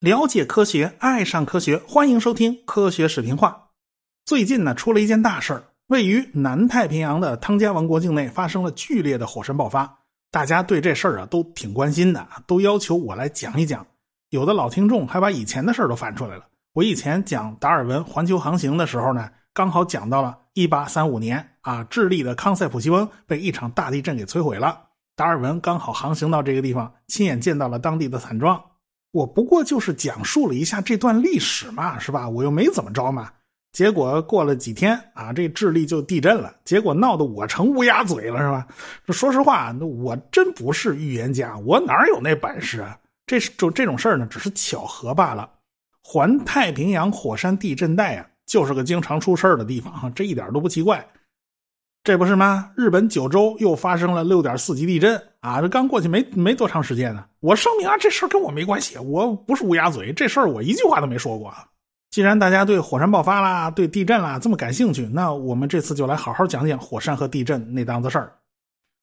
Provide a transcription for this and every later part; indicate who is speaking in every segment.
Speaker 1: 了解科学，爱上科学，欢迎收听科学视频化。最近呢，出了一件大事儿，位于南太平洋的汤加王国境内发生了剧烈的火山爆发。大家对这事儿啊都挺关心的，都要求我来讲一讲。有的老听众还把以前的事儿都翻出来了。我以前讲达尔文环球航行的时候呢，刚好讲到了1835年啊，智利的康塞普西翁被一场大地震给摧毁了。达尔文刚好航行到这个地方，亲眼见到了当地的惨状。我不过就是讲述了一下这段历史嘛，是吧？我又没怎么着嘛。结果过了几天啊，这智利就地震了，结果闹得我成乌鸦嘴了，是吧？说实话，我真不是预言家，我哪有那本事啊？这是就这种事儿呢，只是巧合罢了。环太平洋火山地震带啊，就是个经常出事的地方哈，这一点都不奇怪。这不是吗？日本九州又发生了六点四级地震啊！这刚过去没没多长时间呢。我声明啊，这事儿跟我没关系，我不是乌鸦嘴，这事儿我一句话都没说过。既然大家对火山爆发啦、对地震啦这么感兴趣，那我们这次就来好好讲讲火山和地震那档子事儿。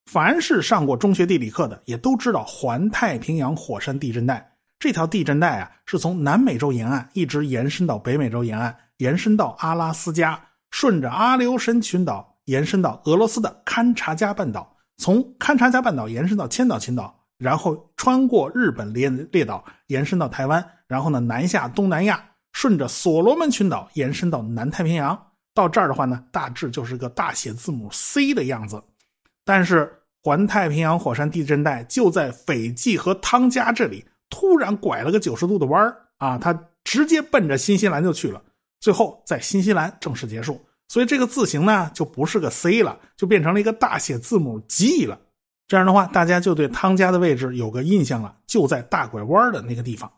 Speaker 1: 凡是上过中学地理课的，也都知道环太平洋火山地震带这条地震带啊，是从南美洲沿岸一直延伸到北美洲沿岸，延伸到阿拉斯加，顺着阿留申群岛。延伸到俄罗斯的勘察加半岛，从勘察加半岛延伸到千岛群岛，然后穿过日本列列岛，延伸到台湾，然后呢南下东南亚，顺着所罗门群岛延伸到南太平洋。到这儿的话呢，大致就是个大写字母 C 的样子。但是环太平洋火山地震带就在斐济和汤加这里突然拐了个九十度的弯啊，它直接奔着新西兰就去了，最后在新西兰正式结束。所以这个字形呢，就不是个 C 了，就变成了一个大写字母 G 了。这样的话，大家就对汤加的位置有个印象了，就在大拐弯的那个地方。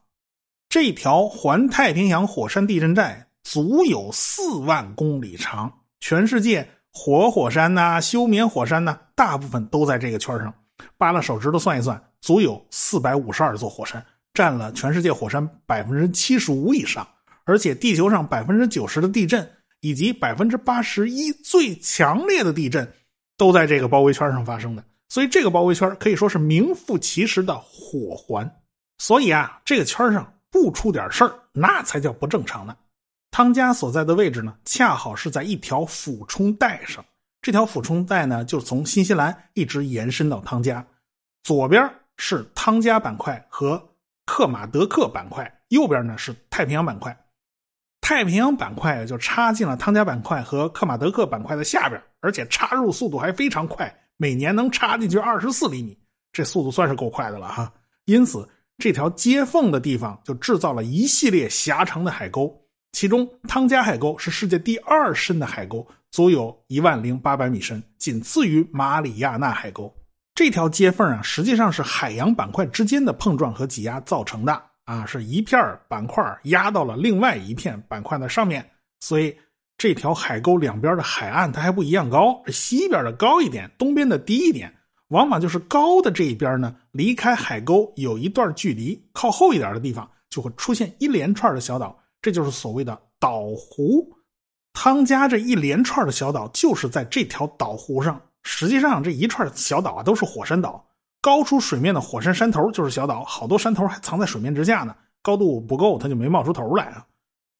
Speaker 1: 这条环太平洋火山地震带足有四万公里长，全世界活火山呐、休眠火山呐，大部分都在这个圈上。扒拉手指头算一算，足有四百五十二座火山，占了全世界火山百分之七十五以上。而且地球上百分之九十的地震。以及百分之八十一最强烈的地震，都在这个包围圈上发生的，所以这个包围圈可以说是名副其实的火环。所以啊，这个圈上不出点事儿，那才叫不正常呢。汤加所在的位置呢，恰好是在一条俯冲带上，这条俯冲带呢，就从新西兰一直延伸到汤加，左边是汤加板块和克马德克板块，右边呢是太平洋板块。太平洋板块就插进了汤加板块和克马德克板块的下边，而且插入速度还非常快，每年能插进去二十四厘米，这速度算是够快的了哈。因此，这条接缝的地方就制造了一系列狭长的海沟，其中汤加海沟是世界第二深的海沟，足有一万零八百米深，仅次于马里亚纳海沟。这条接缝啊，实际上是海洋板块之间的碰撞和挤压造成的。啊，是一片板块压到了另外一片板块的上面，所以这条海沟两边的海岸它还不一样高，西边的高一点，东边的低一点。往往就是高的这一边呢，离开海沟有一段距离，靠后一点的地方就会出现一连串的小岛，这就是所谓的岛湖。汤加这一连串的小岛就是在这条岛湖上。实际上这一串小岛啊，都是火山岛。高出水面的火山山头就是小岛，好多山头还藏在水面之下呢，高度不够，它就没冒出头来啊。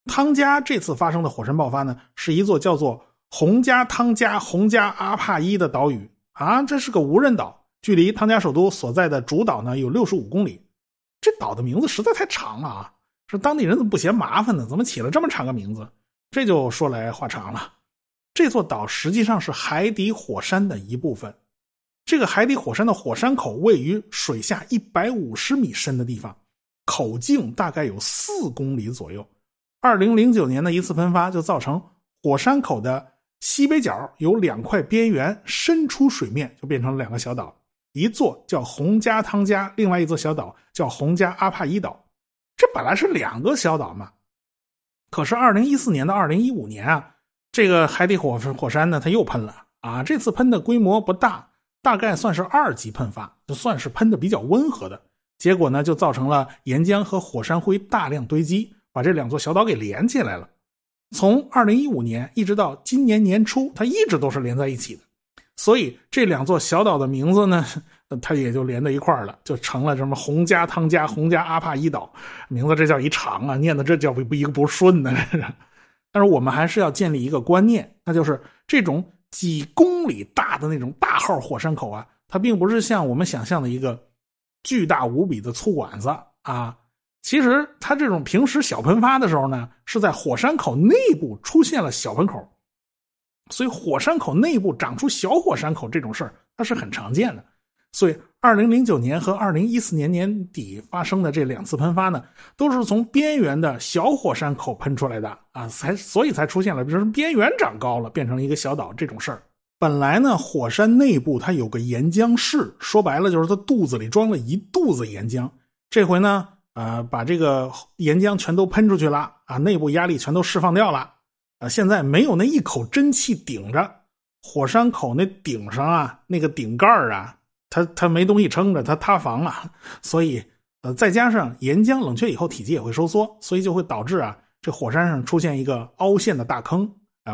Speaker 1: 汤加这次发生的火山爆发呢，是一座叫做洪加汤加洪加阿帕伊的岛屿啊，这是个无人岛，距离汤加首都所在的主岛呢有六十五公里。这岛的名字实在太长了啊，说当地人怎么不嫌麻烦呢？怎么起了这么长个名字？这就说来话长了。这座岛实际上是海底火山的一部分。这个海底火山的火山口位于水下一百五十米深的地方，口径大概有四公里左右。二零零九年的一次喷发就造成火山口的西北角有两块边缘伸出水面，就变成了两个小岛，一座叫洪加汤加，另外一座小岛叫洪加阿帕伊岛。这本来是两个小岛嘛，可是二零一四年到二零一五年啊，这个海底火火山呢，它又喷了啊，这次喷的规模不大。大概算是二级喷发，就算是喷的比较温和的。结果呢，就造成了岩浆和火山灰大量堆积，把这两座小岛给连起来了。从二零一五年一直到今年年初，它一直都是连在一起的。所以这两座小岛的名字呢，它也就连在一块儿了，就成了什么洪家、汤加、洪家、阿帕伊岛。名字这叫一长啊，念的这叫不一个不顺呢。但是我们还是要建立一个观念，那就是这种几公里大的那种大号火山口啊，它并不是像我们想象的一个巨大无比的粗管子啊。其实它这种平时小喷发的时候呢，是在火山口内部出现了小喷口，所以火山口内部长出小火山口这种事儿，它是很常见的。所以，二零零九年和二零一四年年底发生的这两次喷发呢，都是从边缘的小火山口喷出来的啊，才所以才出现了，比如说边缘长高了，变成一个小岛这种事儿。本来呢，火山内部它有个岩浆室，说白了就是它肚子里装了一肚子岩浆。这回呢。啊，把这个岩浆全都喷出去了啊，内部压力全都释放掉了啊，现在没有那一口真气顶着火山口那顶上啊，那个顶盖啊，它它没东西撑着，它塌房了，所以呃，再加上岩浆冷却以后体积也会收缩，所以就会导致啊，这火山上出现一个凹陷的大坑，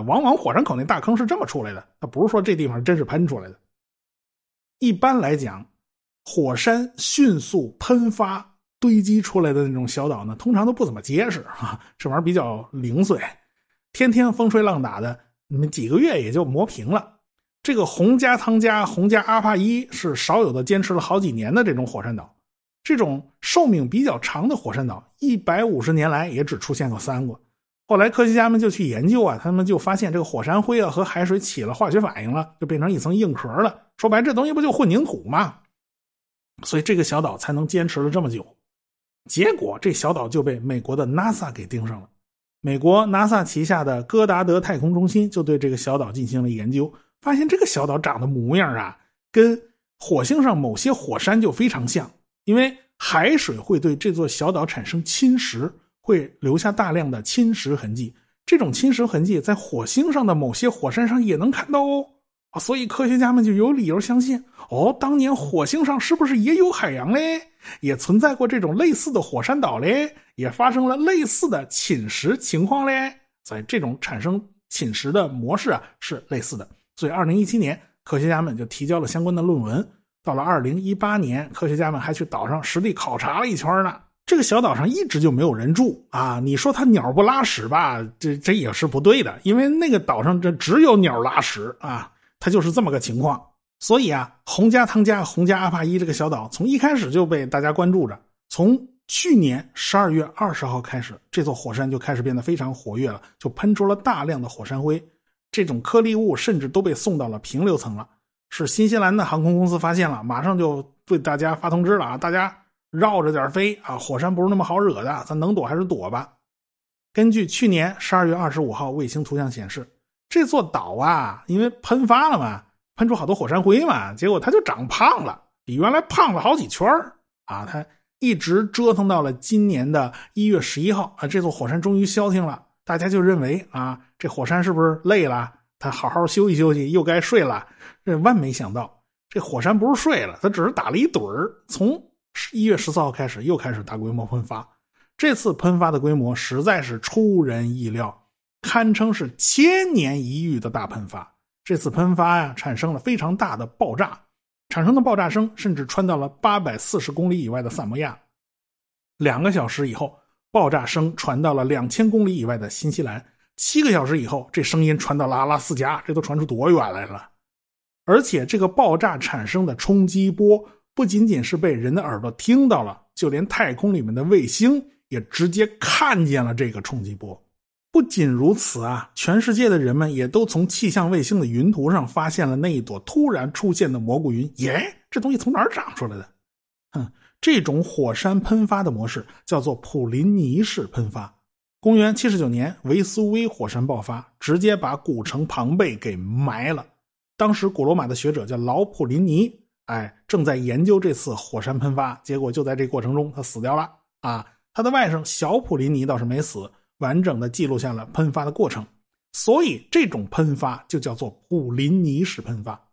Speaker 1: 往往火山口那大坑是这么出来的，它不是说这地方真是喷出来的。一般来讲，火山迅速喷发。堆积出来的那种小岛呢，通常都不怎么结实啊，这玩意儿比较零碎，天天风吹浪打的，你们几个月也就磨平了。这个洪家汤加、洪家阿帕伊是少有的坚持了好几年的这种火山岛，这种寿命比较长的火山岛，一百五十年来也只出现过三个。后来科学家们就去研究啊，他们就发现这个火山灰啊和海水起了化学反应了，就变成一层硬壳了。说白，这东西不就混凝土吗？所以这个小岛才能坚持了这么久。结果，这小岛就被美国的 NASA 给盯上了。美国 NASA 旗下的戈达德太空中心就对这个小岛进行了研究，发现这个小岛长的模样啊，跟火星上某些火山就非常像。因为海水会对这座小岛产生侵蚀，会留下大量的侵蚀痕迹。这种侵蚀痕迹在火星上的某些火山上也能看到哦。啊，所以科学家们就有理由相信，哦，当年火星上是不是也有海洋嘞？也存在过这种类似的火山岛嘞？也发生了类似的侵蚀情况嘞？所以这种产生侵蚀的模式啊是类似的。所以，二零一七年，科学家们就提交了相关的论文。到了二零一八年，科学家们还去岛上实地考察了一圈呢。这个小岛上一直就没有人住啊！你说它鸟不拉屎吧？这这也是不对的，因为那个岛上这只有鸟拉屎啊。它就是这么个情况，所以啊，洪家汤加、洪家阿帕伊这个小岛从一开始就被大家关注着。从去年十二月二十号开始，这座火山就开始变得非常活跃了，就喷出了大量的火山灰，这种颗粒物甚至都被送到了平流层了。是新西兰的航空公司发现了，马上就对大家发通知了啊，大家绕着点飞啊，火山不是那么好惹的，咱能躲还是躲吧。根据去年十二月二十五号卫星图像显示。这座岛啊，因为喷发了嘛，喷出好多火山灰嘛，结果它就长胖了，比原来胖了好几圈啊！它一直折腾到了今年的一月十一号啊，这座火山终于消停了。大家就认为啊，这火山是不是累了？它好好休息休息，又该睡了。这万没想到，这火山不是睡了，它只是打了一盹儿。从一月十四号开始，又开始大规模喷发。这次喷发的规模实在是出人意料。堪称是千年一遇的大喷发。这次喷发呀，产生了非常大的爆炸，产生的爆炸声甚至传到了八百四十公里以外的萨摩亚。两个小时以后，爆炸声传到了两千公里以外的新西兰。七个小时以后，这声音传到了阿拉斯加。这都传出多远来了？而且，这个爆炸产生的冲击波不仅仅是被人的耳朵听到了，就连太空里面的卫星也直接看见了这个冲击波。不仅如此啊，全世界的人们也都从气象卫星的云图上发现了那一朵突然出现的蘑菇云。耶，这东西从哪儿长出来的？这种火山喷发的模式叫做普林尼式喷发。公元七十九年，维苏威火山爆发，直接把古城庞贝给埋了。当时古罗马的学者叫老普林尼，哎，正在研究这次火山喷发，结果就在这过程中他死掉了。啊，他的外甥小普林尼倒是没死。完整的记录下了喷发的过程，所以这种喷发就叫做普林尼式喷发。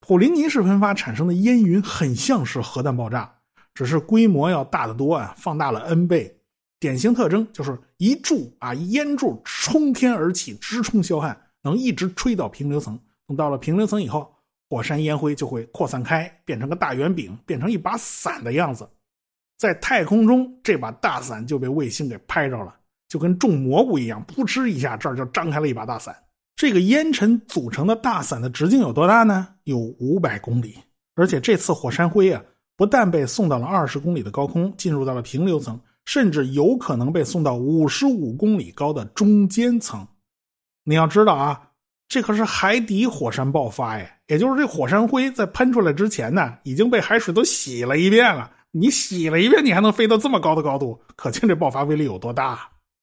Speaker 1: 普林尼式喷发产生的烟云很像是核弹爆炸，只是规模要大得多啊，放大了 n 倍。典型特征就是一柱啊烟柱冲天而起，直冲霄汉，能一直吹到平流层。等到了平流层以后，火山烟灰就会扩散开，变成个大圆饼，变成一把伞的样子。在太空中，这把大伞就被卫星给拍着了，就跟种蘑菇一样，扑哧一下，这儿就张开了一把大伞。这个烟尘组成的大伞的直径有多大呢？有五百公里。而且这次火山灰啊，不但被送到了二十公里的高空，进入到了平流层，甚至有可能被送到五十五公里高的中间层。你要知道啊，这可是海底火山爆发呀！也就是这火山灰在喷出来之前呢，已经被海水都洗了一遍了。你洗了一遍，你还能飞到这么高的高度，可见这爆发威力有多大。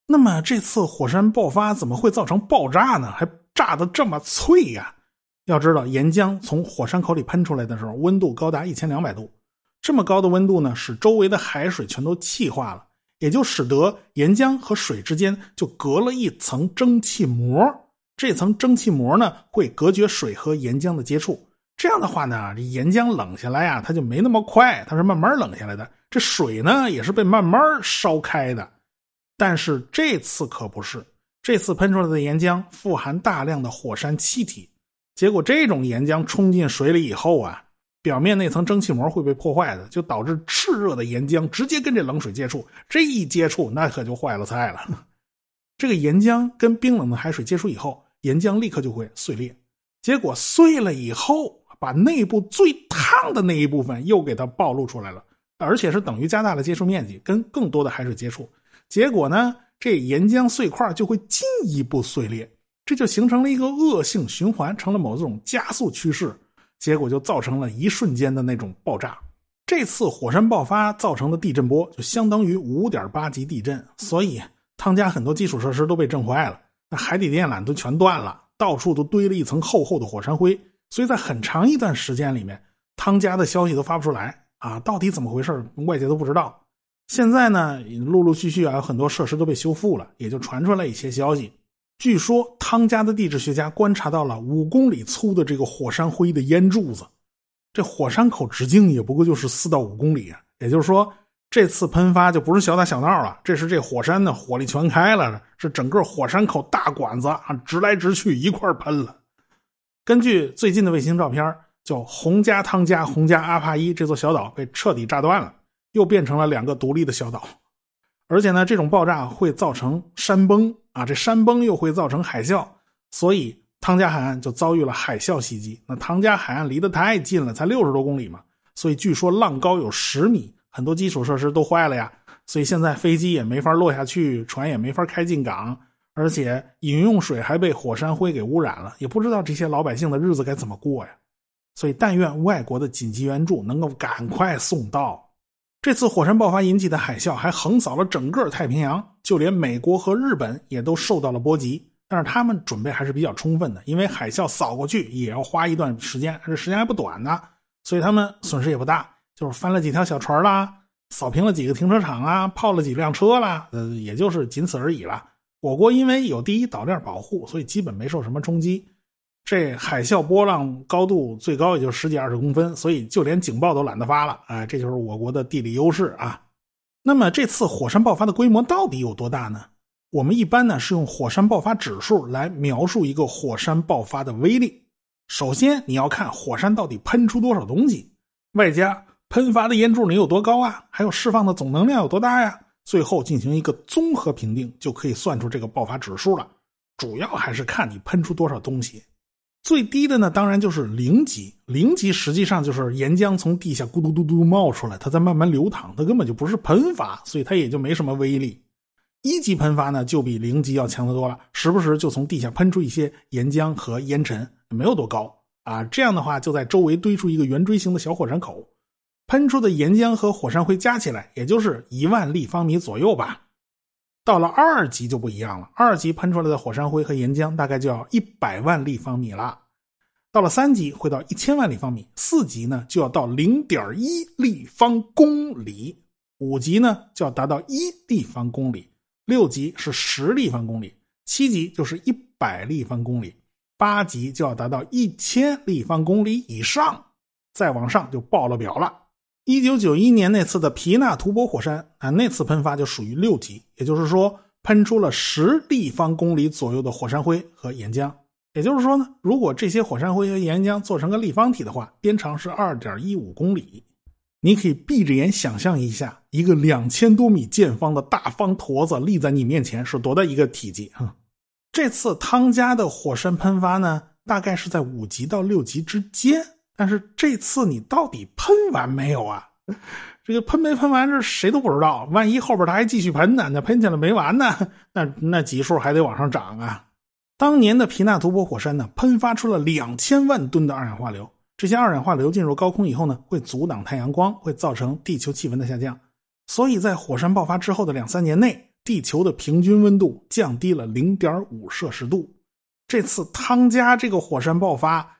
Speaker 1: 那么这次火山爆发怎么会造成爆炸呢？还炸得这么脆呀？要知道，岩浆从火山口里喷出来的时候，温度高达一千两百度。这么高的温度呢，使周围的海水全都气化了，也就使得岩浆和水之间就隔了一层蒸汽膜。这层蒸汽膜呢，会隔绝水和岩浆的接触。这样的话呢，这岩浆冷下来呀，它就没那么快，它是慢慢冷下来的。这水呢，也是被慢慢烧开的。但是这次可不是，这次喷出来的岩浆富含大量的火山气体。结果，这种岩浆冲进水里以后啊，表面那层蒸汽膜会被破坏的，就导致炽热的岩浆直接跟这冷水接触。这一接触，那可就坏了菜了。这个岩浆跟冰冷的海水接触以后，岩浆立刻就会碎裂。结果碎了以后，把内部最烫的那一部分又给它暴露出来了，而且是等于加大了接触面积，跟更多的海水接触。结果呢，这岩浆碎块就会进一步碎裂。这就形成了一个恶性循环，成了某种加速趋势，结果就造成了一瞬间的那种爆炸。这次火山爆发造成的地震波就相当于五点八级地震，所以汤加很多基础设施都被震坏了，那海底电缆都全断了，到处都堆了一层厚厚的火山灰，所以在很长一段时间里面，汤加的消息都发不出来啊，到底怎么回事，外界都不知道。现在呢，陆陆续续啊，有很多设施都被修复了，也就传出来一些消息。据说汤加的地质学家观察到了五公里粗的这个火山灰的烟柱子，这火山口直径也不过就是四到五公里。也就是说，这次喷发就不是小打小闹了，这是这火山呢火力全开了，是整个火山口大管子啊直来直去一块喷了。根据最近的卫星照片，叫洪加汤加洪加阿帕伊这座小岛被彻底炸断了，又变成了两个独立的小岛。而且呢，这种爆炸会造成山崩啊，这山崩又会造成海啸，所以汤加海岸就遭遇了海啸袭击。那汤加海岸离得太近了，才六十多公里嘛，所以据说浪高有十米，很多基础设施都坏了呀。所以现在飞机也没法落下去，船也没法开进港，而且饮用水还被火山灰给污染了，也不知道这些老百姓的日子该怎么过呀。所以但愿外国的紧急援助能够赶快送到。这次火山爆发引起的海啸还横扫了整个太平洋，就连美国和日本也都受到了波及。但是他们准备还是比较充分的，因为海啸扫过去也要花一段时间，这时间还不短呢，所以他们损失也不大，就是翻了几条小船啦，扫平了几个停车场啊，泡了几辆车啦，呃，也就是仅此而已了。我国因为有第一岛链保护，所以基本没受什么冲击。这海啸波浪高度最高也就十几二十公分，所以就连警报都懒得发了。哎，这就是我国的地理优势啊。那么这次火山爆发的规模到底有多大呢？我们一般呢是用火山爆发指数来描述一个火山爆发的威力。首先你要看火山到底喷出多少东西，外加喷发的烟柱能有多高啊，还有释放的总能量有多大呀？最后进行一个综合评定，就可以算出这个爆发指数了。主要还是看你喷出多少东西。最低的呢，当然就是零级。零级实际上就是岩浆从地下咕嘟嘟嘟冒出来，它在慢慢流淌，它根本就不是喷发，所以它也就没什么威力。一级喷发呢，就比零级要强得多了，时不时就从地下喷出一些岩浆和烟尘，没有多高啊。这样的话，就在周围堆出一个圆锥形的小火山口，喷出的岩浆和火山灰加起来，也就是一万立方米左右吧。到了二级就不一样了，二级喷出来的火山灰和岩浆大概就要一百万立方米了。到了三级会到一千万立方米，四级呢就要到零点一立方公里，五级呢就要达到一立方公里，六级是十立方公里，七级就是一百立方公里，八级就要达到一千立方公里以上，再往上就爆了表了。一九九一年那次的皮纳图博火山啊，那次喷发就属于六级，也就是说喷出了十立方公里左右的火山灰和岩浆。也就是说呢，如果这些火山灰和岩浆做成个立方体的话，边长是二点一五公里。你可以闭着眼想象一下，一个两千多米见方的大方坨子立在你面前是多大一个体积啊！这次汤加的火山喷发呢，大概是在五级到六级之间。但是这次你到底喷完没有啊？这个喷没喷完，这谁都不知道。万一后边他还继续喷呢？那喷起来没完呢？那那级数还得往上涨啊！当年的皮纳图波火山呢，喷发出了两千万吨的二氧化硫。这些二氧化硫进入高空以后呢，会阻挡太阳光，会造成地球气温的下降。所以在火山爆发之后的两三年内，地球的平均温度降低了零点五摄氏度。这次汤加这个火山爆发，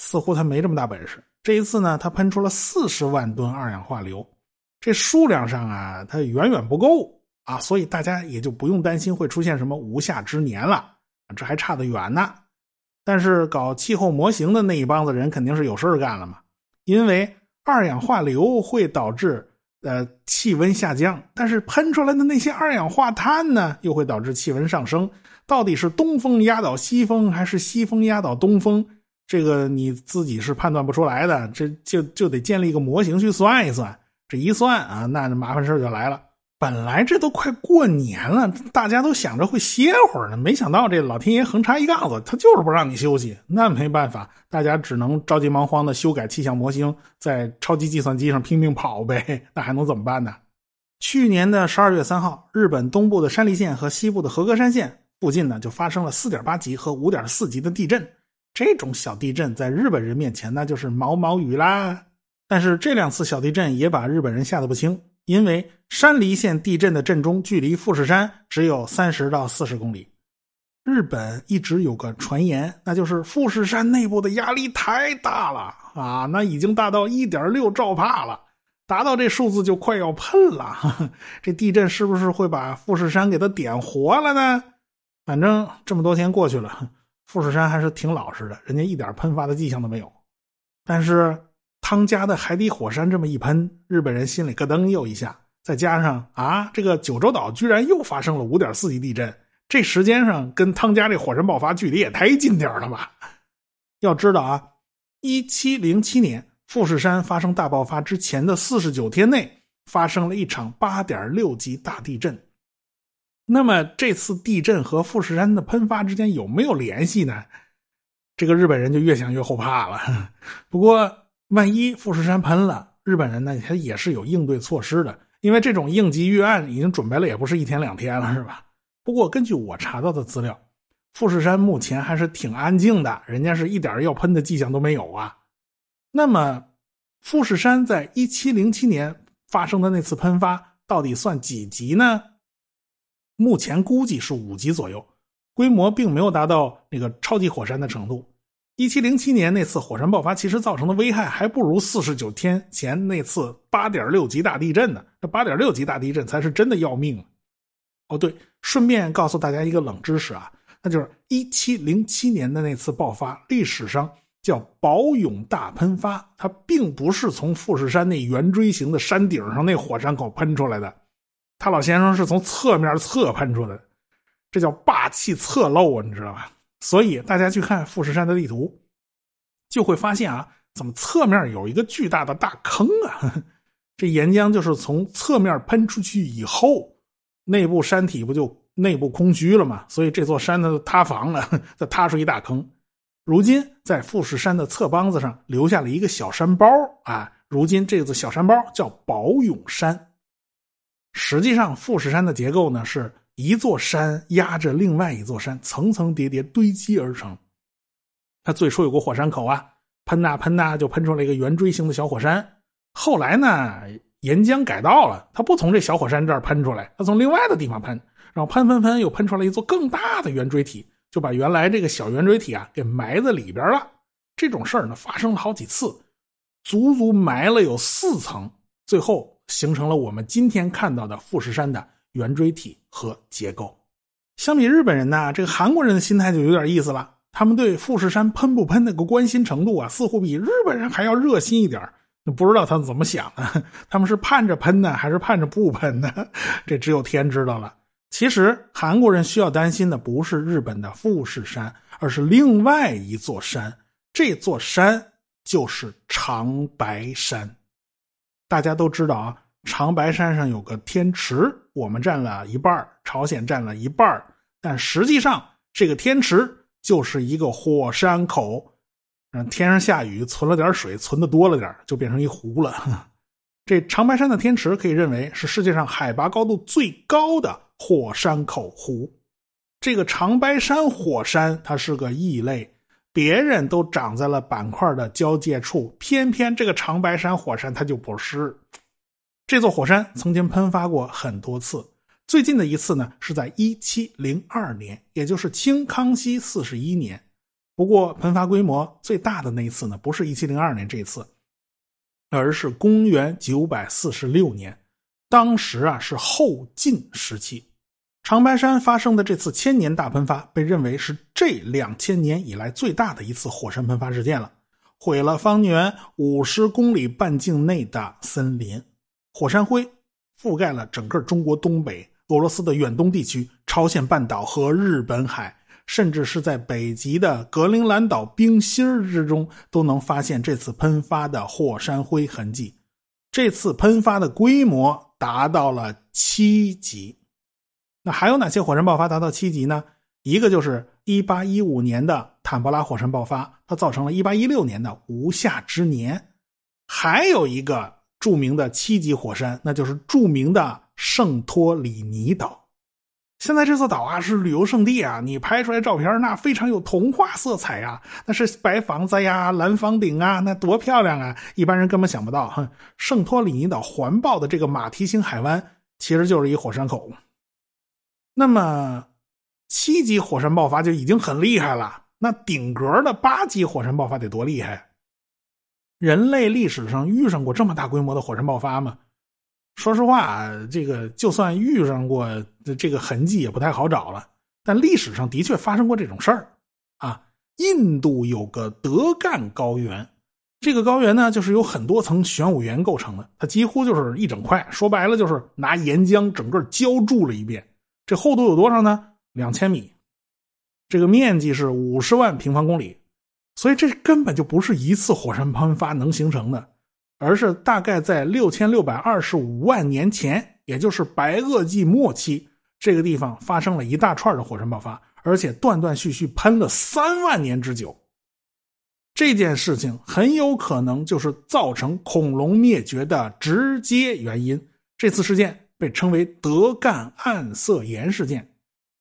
Speaker 1: 似乎它没这么大本事。这一次呢，它喷出了四十万吨二氧化硫，这数量上啊，它远远不够啊，所以大家也就不用担心会出现什么无夏之年了，这还差得远呢。但是搞气候模型的那一帮子人肯定是有事干了嘛，因为二氧化硫会导致呃气温下降，但是喷出来的那些二氧化碳呢，又会导致气温上升。到底是东风压倒西风，还是西风压倒东风？这个你自己是判断不出来的，这就就得建立一个模型去算一算。这一算啊，那麻烦事就来了。本来这都快过年了，大家都想着会歇会儿呢，没想到这老天爷横插一杠子，他就是不让你休息。那没办法，大家只能着急忙慌的修改气象模型，在超级计算机上拼命跑呗。那还能怎么办呢？去年的十二月三号，日本东部的山梨县和西部的和歌山县附近呢，就发生了四点八级和五点四级的地震。这种小地震在日本人面前那就是毛毛雨啦。但是这两次小地震也把日本人吓得不轻。因为山梨县地震的震中距离富士山只有三十到四十公里，日本一直有个传言，那就是富士山内部的压力太大了啊，那已经大到一点六兆帕了，达到这数字就快要喷了。这地震是不是会把富士山给它点活了呢？反正这么多天过去了，富士山还是挺老实的，人家一点喷发的迹象都没有。但是。汤加的海底火山这么一喷，日本人心里咯噔又一下。再加上啊，这个九州岛居然又发生了五点四级地震，这时间上跟汤加这火山爆发距离也太近点了吧？要知道啊，一七零七年富士山发生大爆发之前的四十九天内，发生了一场八点六级大地震。那么这次地震和富士山的喷发之间有没有联系呢？这个日本人就越想越后怕了。不过。万一富士山喷了，日本人呢，他也是有应对措施的，因为这种应急预案已经准备了，也不是一天两天了，是吧？不过根据我查到的资料，富士山目前还是挺安静的，人家是一点要喷的迹象都没有啊。那么，富士山在一七零七年发生的那次喷发到底算几级呢？目前估计是五级左右，规模并没有达到那个超级火山的程度。一七零七年那次火山爆发，其实造成的危害还不如四十九天前那次八点六级大地震呢。这八点六级大地震才是真的要命哦，对，顺便告诉大家一个冷知识啊，那就是一七零七年的那次爆发，历史上叫宝永大喷发，它并不是从富士山那圆锥形的山顶上那火山口喷出来的，他老先生是从侧面侧喷出来的，这叫霸气侧漏啊，你知道吧？所以大家去看富士山的地图，就会发现啊，怎么侧面有一个巨大的大坑啊？这岩浆就是从侧面喷出去以后，内部山体不就内部空虚了吗？所以这座山呢塌房了，就塌出一大坑。如今在富士山的侧帮子上留下了一个小山包啊，如今这座小山包叫宝永山。实际上，富士山的结构呢是。一座山压着另外一座山，层层叠叠堆积而成。它最初有个火山口啊，喷呐喷呐，就喷出来一个圆锥形的小火山。后来呢，岩浆改道了，它不从这小火山这儿喷出来，它从另外的地方喷，然后喷喷喷，又喷出来一座更大的圆锥体，就把原来这个小圆锥体啊给埋在里边了。这种事儿呢，发生了好几次，足足埋了有四层，最后形成了我们今天看到的富士山的。圆锥体和结构，相比日本人呢，这个韩国人的心态就有点意思了。他们对富士山喷不喷那个关心程度啊，似乎比日本人还要热心一点。不知道他们怎么想的，他们是盼着喷呢，还是盼着不喷呢？这只有天知道了。其实韩国人需要担心的不是日本的富士山，而是另外一座山。这座山就是长白山。大家都知道啊，长白山上有个天池，我们占了一半朝鲜占了一半但实际上这个天池就是一个火山口。嗯，天上下雨，存了点水，存的多了点就变成一湖了。这长白山的天池可以认为是世界上海拔高度最高的火山口湖。这个长白山火山它是个异类。别人都长在了板块的交界处，偏偏这个长白山火山它就不是。这座火山曾经喷发过很多次，最近的一次呢是在一七零二年，也就是清康熙四十一年。不过喷发规模最大的那一次呢，不是一七零二年这次，而是公元九百四十六年，当时啊是后晋时期。长白山发生的这次千年大喷发，被认为是这两千年以来最大的一次火山喷发事件了，毁了方圆五十公里半径内的森林，火山灰覆盖了整个中国东北、俄罗斯的远东地区、朝鲜半岛和日本海，甚至是在北极的格陵兰岛冰芯之中都能发现这次喷发的火山灰痕迹。这次喷发的规模达到了七级。那还有哪些火山爆发达到七级呢？一个就是1815年的坦博拉火山爆发，它造成了1816年的无夏之年。还有一个著名的七级火山，那就是著名的圣托里尼岛。现在这座岛啊是旅游胜地啊，你拍出来照片那非常有童话色彩呀，那是白房子呀、蓝房顶啊，那多漂亮啊！一般人根本想不到，哼，圣托里尼岛环抱的这个马蹄形海湾其实就是一火山口。那么，七级火山爆发就已经很厉害了。那顶格的八级火山爆发得多厉害？人类历史上遇上过这么大规模的火山爆发吗？说实话，这个就算遇上过，这个痕迹也不太好找了。但历史上的确发生过这种事儿啊。印度有个德干高原，这个高原呢，就是由很多层玄武岩构成的，它几乎就是一整块。说白了，就是拿岩浆整个浇筑了一遍。这厚度有多少呢？两千米，这个面积是五十万平方公里，所以这根本就不是一次火山喷发能形成的，而是大概在六千六百二十五万年前，也就是白垩纪末期，这个地方发生了一大串的火山爆发，而且断断续续喷了三万年之久。这件事情很有可能就是造成恐龙灭绝的直接原因。这次事件。被称为德干暗色岩事件，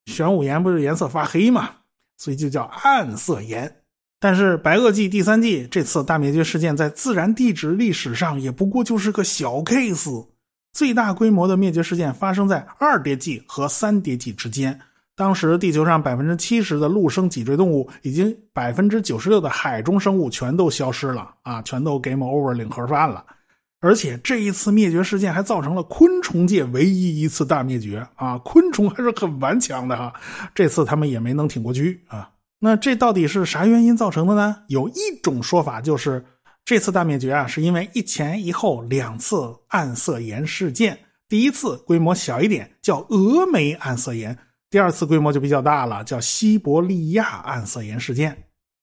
Speaker 1: 玄武岩不是颜色发黑嘛，所以就叫暗色岩。但是白垩纪第三纪这次大灭绝事件在自然地质历史上也不过就是个小 case，最大规模的灭绝事件发生在二叠纪和三叠纪之间。当时地球上百分之七十的陆生脊椎动物，已经百分之九十六的海中生物全都消失了啊，全都 game over 领盒饭了。而且这一次灭绝事件还造成了昆虫界唯一一次大灭绝啊！昆虫还是很顽强的哈，这次他们也没能挺过去啊。那这到底是啥原因造成的呢？有一种说法就是，这次大灭绝啊，是因为一前一后两次暗色岩事件。第一次规模小一点，叫峨眉暗色岩；第二次规模就比较大了，叫西伯利亚暗色岩事件。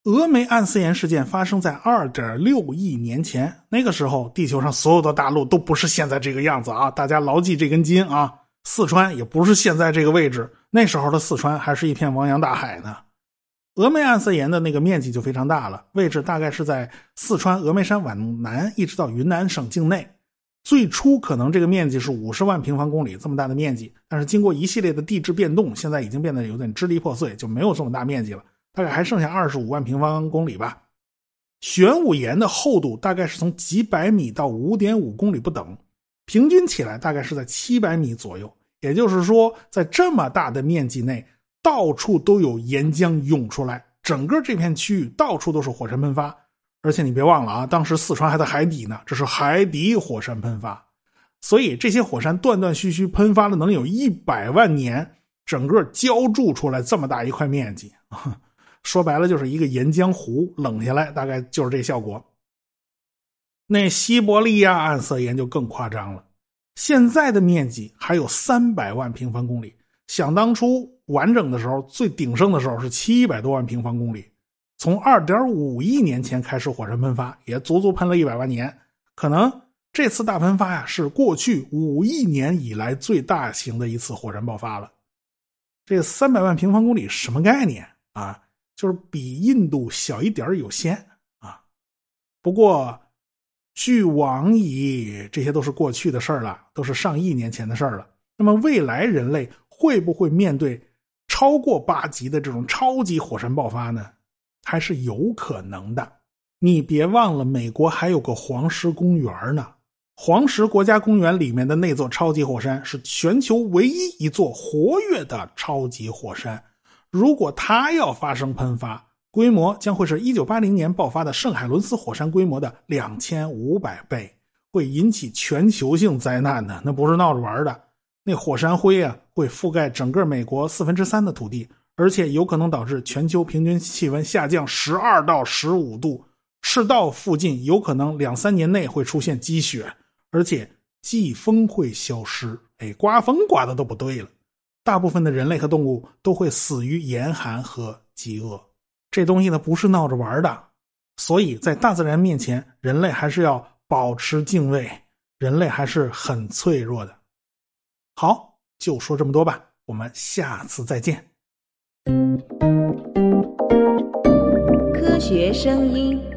Speaker 1: 峨眉暗色岩事件发生在二点六亿年前，那个时候地球上所有的大陆都不是现在这个样子啊！大家牢记这根筋啊！四川也不是现在这个位置，那时候的四川还是一片汪洋大海呢。峨眉暗色岩的那个面积就非常大了，位置大概是在四川峨眉山往南一直到云南省境内。最初可能这个面积是五十万平方公里这么大的面积，但是经过一系列的地质变动，现在已经变得有点支离破碎，就没有这么大面积了。大概还剩下二十五万平方公里吧。玄武岩的厚度大概是从几百米到五点五公里不等，平均起来大概是在七百米左右。也就是说，在这么大的面积内，到处都有岩浆涌出来，整个这片区域到处都是火山喷发。而且你别忘了啊，当时四川还在海底呢，这是海底火山喷发，所以这些火山断断续续喷发了能有一百万年，整个浇筑出来这么大一块面积。说白了就是一个岩浆湖冷下来，大概就是这效果。那西伯利亚暗色岩就更夸张了，现在的面积还有三百万平方公里。想当初完整的时候，最鼎盛的时候是七百多万平方公里。从二点五亿年前开始火山喷发，也足足喷了一百万年。可能这次大喷发呀，是过去五亿年以来最大型的一次火山爆发了。这三百万平方公里什么概念啊？就是比印度小一点有限啊。不过，据往矣，这些都是过去的事儿了，都是上亿年前的事儿了。那么，未来人类会不会面对超过八级的这种超级火山爆发呢？还是有可能的。你别忘了，美国还有个黄石公园呢。黄石国家公园里面的那座超级火山是全球唯一一座活跃的超级火山。如果它要发生喷发，规模将会是一九八零年爆发的圣海伦斯火山规模的两千五百倍，会引起全球性灾难的。那不是闹着玩的。那火山灰啊，会覆盖整个美国四分之三的土地。而且有可能导致全球平均气温下降十二到十五度，赤道附近有可能两三年内会出现积雪，而且季风会消失。哎，刮风刮的都不对了，大部分的人类和动物都会死于严寒和饥饿。这东西呢不是闹着玩的，所以在大自然面前，人类还是要保持敬畏，人类还是很脆弱的。好，就说这么多吧，我们下次再见。
Speaker 2: 科学声音。